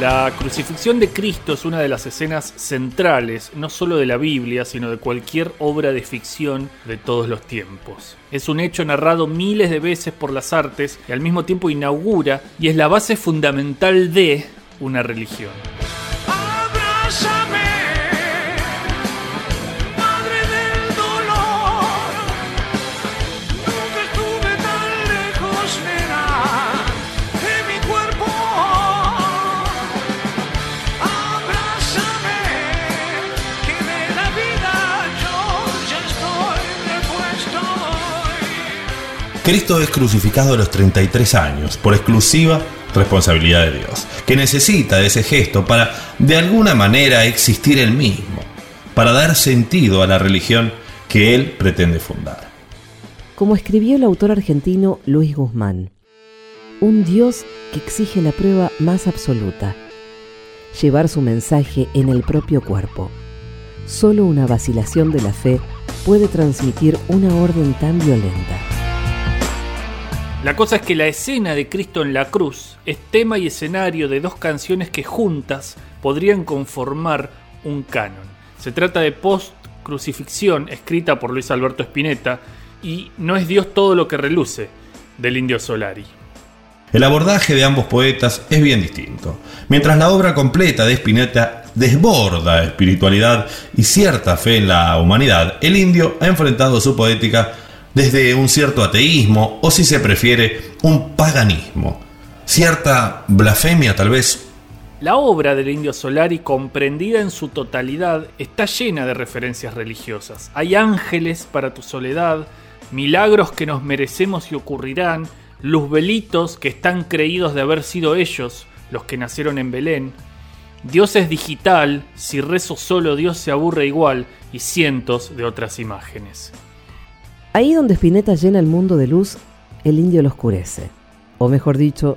La crucifixión de Cristo es una de las escenas centrales, no solo de la Biblia, sino de cualquier obra de ficción de todos los tiempos. Es un hecho narrado miles de veces por las artes y al mismo tiempo inaugura y es la base fundamental de una religión. Cristo es crucificado a los 33 años, por exclusiva responsabilidad de Dios, que necesita de ese gesto para de alguna manera existir él mismo, para dar sentido a la religión que él pretende fundar. Como escribió el autor argentino Luis Guzmán, un Dios que exige la prueba más absoluta, llevar su mensaje en el propio cuerpo. Solo una vacilación de la fe puede transmitir una orden tan violenta. La cosa es que la escena de Cristo en la cruz es tema y escenario de dos canciones que juntas podrían conformar un canon. Se trata de Post-Crucifixión, escrita por Luis Alberto Spinetta, y No es Dios todo lo que reluce, del Indio Solari. El abordaje de ambos poetas es bien distinto. Mientras la obra completa de Spinetta desborda espiritualidad y cierta fe en la humanidad, el indio ha enfrentado su poética desde un cierto ateísmo o si se prefiere un paganismo, cierta blasfemia tal vez. La obra del indio Solari, comprendida en su totalidad, está llena de referencias religiosas. Hay ángeles para tu soledad, milagros que nos merecemos y ocurrirán, luzbelitos que están creídos de haber sido ellos los que nacieron en Belén. Dios es digital, si rezo solo Dios se aburre igual, y cientos de otras imágenes. Ahí donde Spinetta llena el mundo de luz, el indio lo oscurece. O mejor dicho,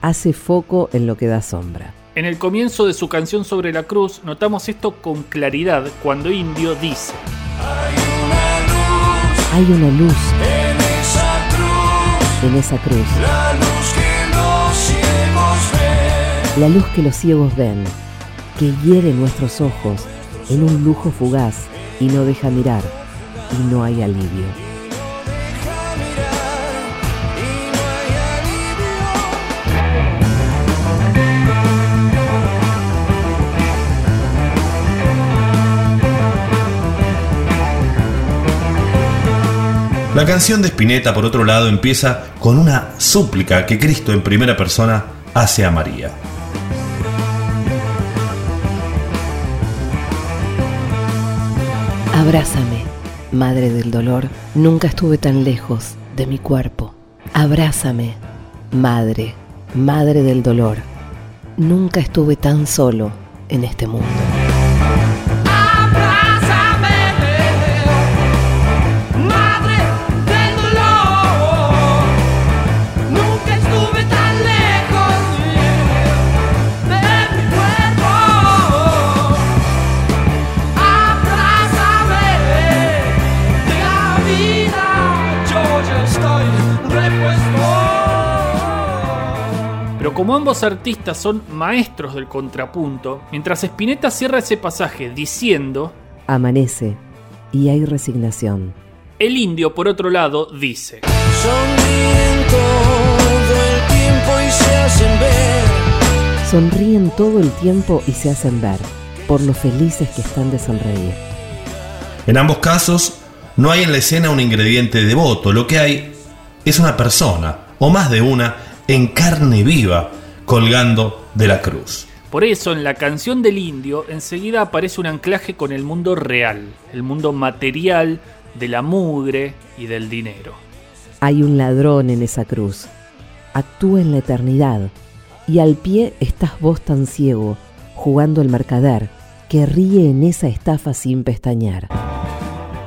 hace foco en lo que da sombra. En el comienzo de su canción sobre la cruz notamos esto con claridad cuando Indio dice Hay una luz en esa cruz, en esa cruz. La luz que los ciegos ven, la luz que los ciegos ven, que hiere nuestros ojos en un lujo fugaz y no deja mirar y no hay alivio. La canción de Spinetta, por otro lado, empieza con una súplica que Cristo en primera persona hace a María. Abrázame, Madre del Dolor, nunca estuve tan lejos de mi cuerpo. Abrázame, Madre, Madre del Dolor, nunca estuve tan solo en este mundo. Como ambos artistas son maestros del contrapunto, mientras Spinetta cierra ese pasaje diciendo Amanece y hay resignación. El indio, por otro lado, dice Sonríen todo el tiempo y se hacen ver. Sonríen todo el tiempo y se hacen ver, por lo felices que están de sonreír. En ambos casos, no hay en la escena un ingrediente devoto, lo que hay es una persona, o más de una, en carne viva, colgando de la cruz. Por eso en la canción del indio enseguida aparece un anclaje con el mundo real, el mundo material de la mugre y del dinero. Hay un ladrón en esa cruz, actúa en la eternidad, y al pie estás vos tan ciego, jugando el mercader, que ríe en esa estafa sin pestañear.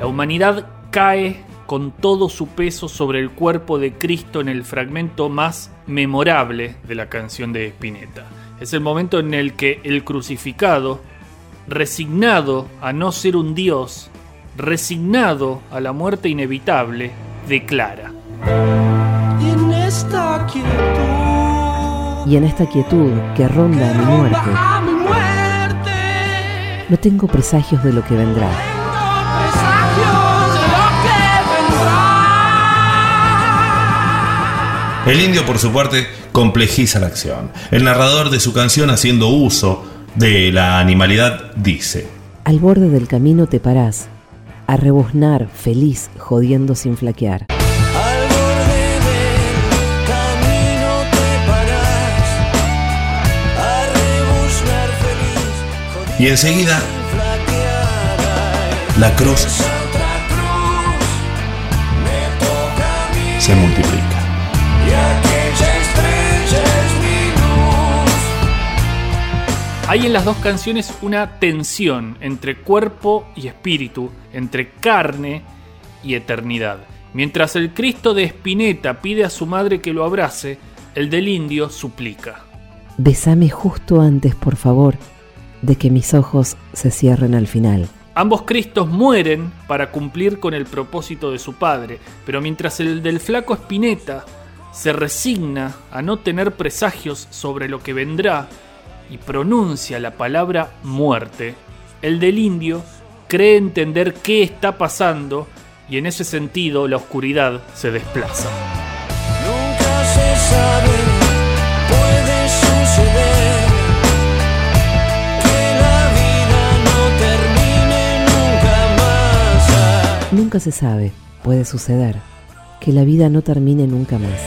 La humanidad cae con todo su peso sobre el cuerpo de Cristo en el fragmento más memorable de la canción de Spinetta. Es el momento en el que el crucificado, resignado a no ser un dios, resignado a la muerte inevitable, declara. en esta quietud Y en esta quietud que ronda a mi muerte, no tengo presagios de lo que vendrá. El indio, por su parte, complejiza la acción. El narrador de su canción, haciendo uso de la animalidad, dice: Al borde del camino te parás, a rebuznar feliz, jodiendo sin flaquear. Al borde del camino te parás a rebuznar feliz. Y enseguida, la cruz se multiplica. Hay en las dos canciones una tensión entre cuerpo y espíritu, entre carne y eternidad. Mientras el Cristo de Espineta pide a su madre que lo abrace, el del indio suplica. Besame justo antes, por favor, de que mis ojos se cierren al final. Ambos Cristos mueren para cumplir con el propósito de su padre, pero mientras el del flaco Espineta se resigna a no tener presagios sobre lo que vendrá y pronuncia la palabra muerte, el del indio cree entender qué está pasando y en ese sentido la oscuridad se desplaza. Nunca se sabe, puede suceder que la vida no termine nunca más. Nunca se sabe, puede suceder, que la vida no termine nunca más.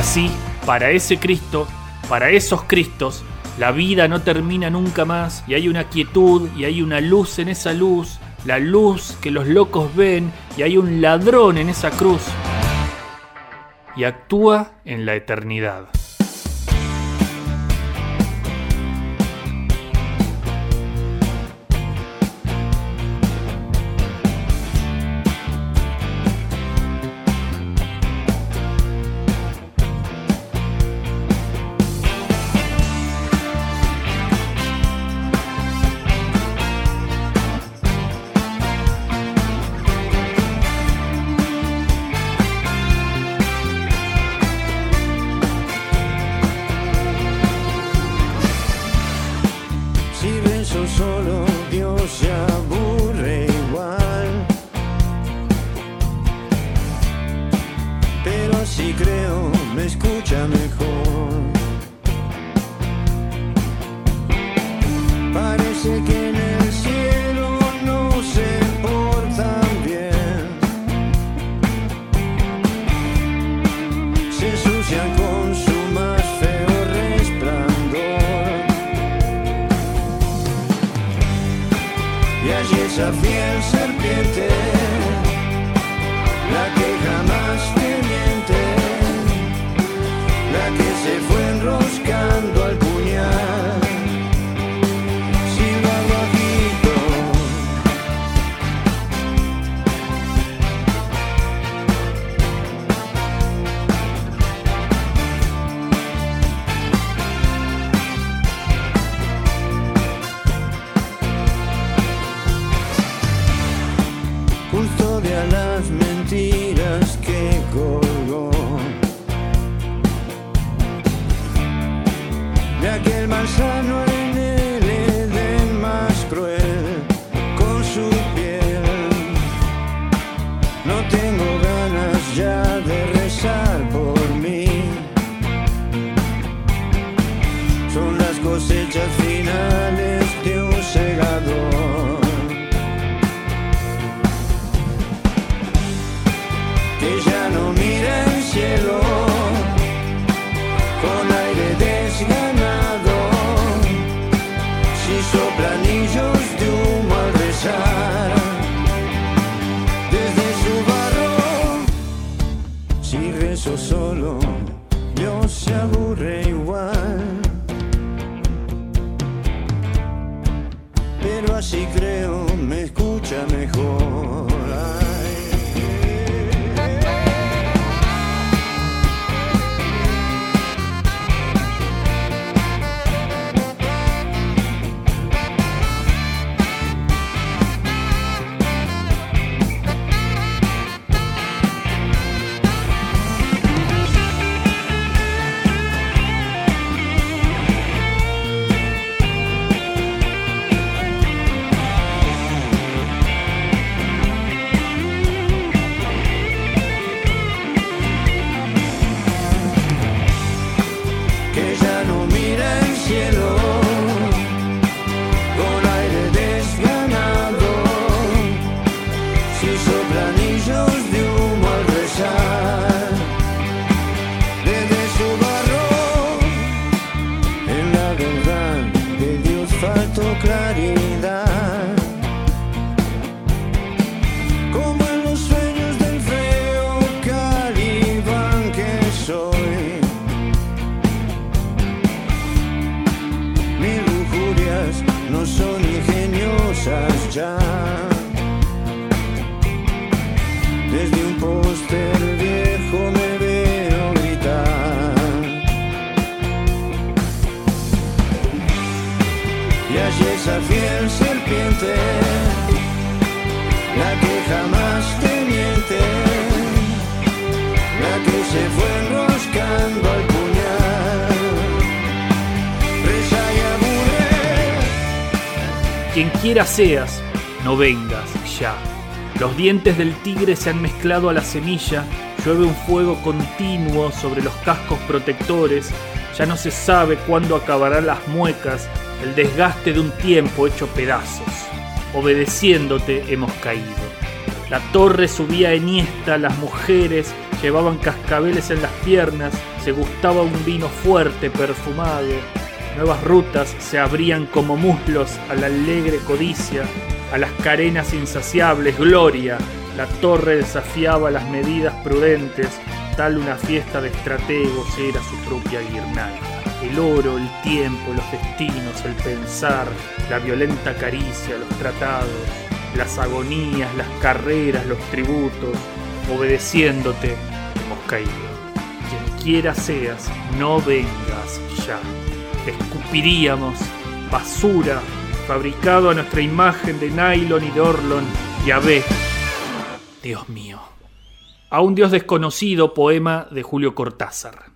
Así, para ese Cristo, para esos Cristos, la vida no termina nunca más y hay una quietud y hay una luz en esa luz, la luz que los locos ven y hay un ladrón en esa cruz y actúa en la eternidad. Creo, Si soplan anillos de humo al rezar desde su barro, si rezo solo, Dios se aburre igual. Pero así creo me escucha mejor. de Dios faltó claridad. Como en los sueños del feo Caribán que soy. Mis lujurias no son ingeniosas ya. Desde un poste. La que jamás te miente, la que se fue enroscando al puñal. Reza y. Quien quiera seas, no vengas ya. Los dientes del tigre se han mezclado a la semilla, llueve un fuego continuo sobre los cascos protectores, ya no se sabe cuándo acabarán las muecas, el desgaste de un tiempo hecho pedazos. Obedeciéndote hemos caído. La torre subía enhiesta, las mujeres llevaban cascabeles en las piernas, se gustaba un vino fuerte, perfumado. Nuevas rutas se abrían como muslos a la alegre codicia, a las carenas insaciables, gloria. La torre desafiaba las medidas prudentes, tal una fiesta de estrategos era su propia guirnalda. El oro, el tiempo, los destinos, el pensar, la violenta caricia, los tratados, las agonías, las carreras, los tributos, obedeciéndote, hemos caído. Quien quiera seas, no vengas ya. Te escupiríamos, basura, fabricado a nuestra imagen de nylon y de orlon, y a ver, Dios mío. A un Dios desconocido, poema de Julio Cortázar.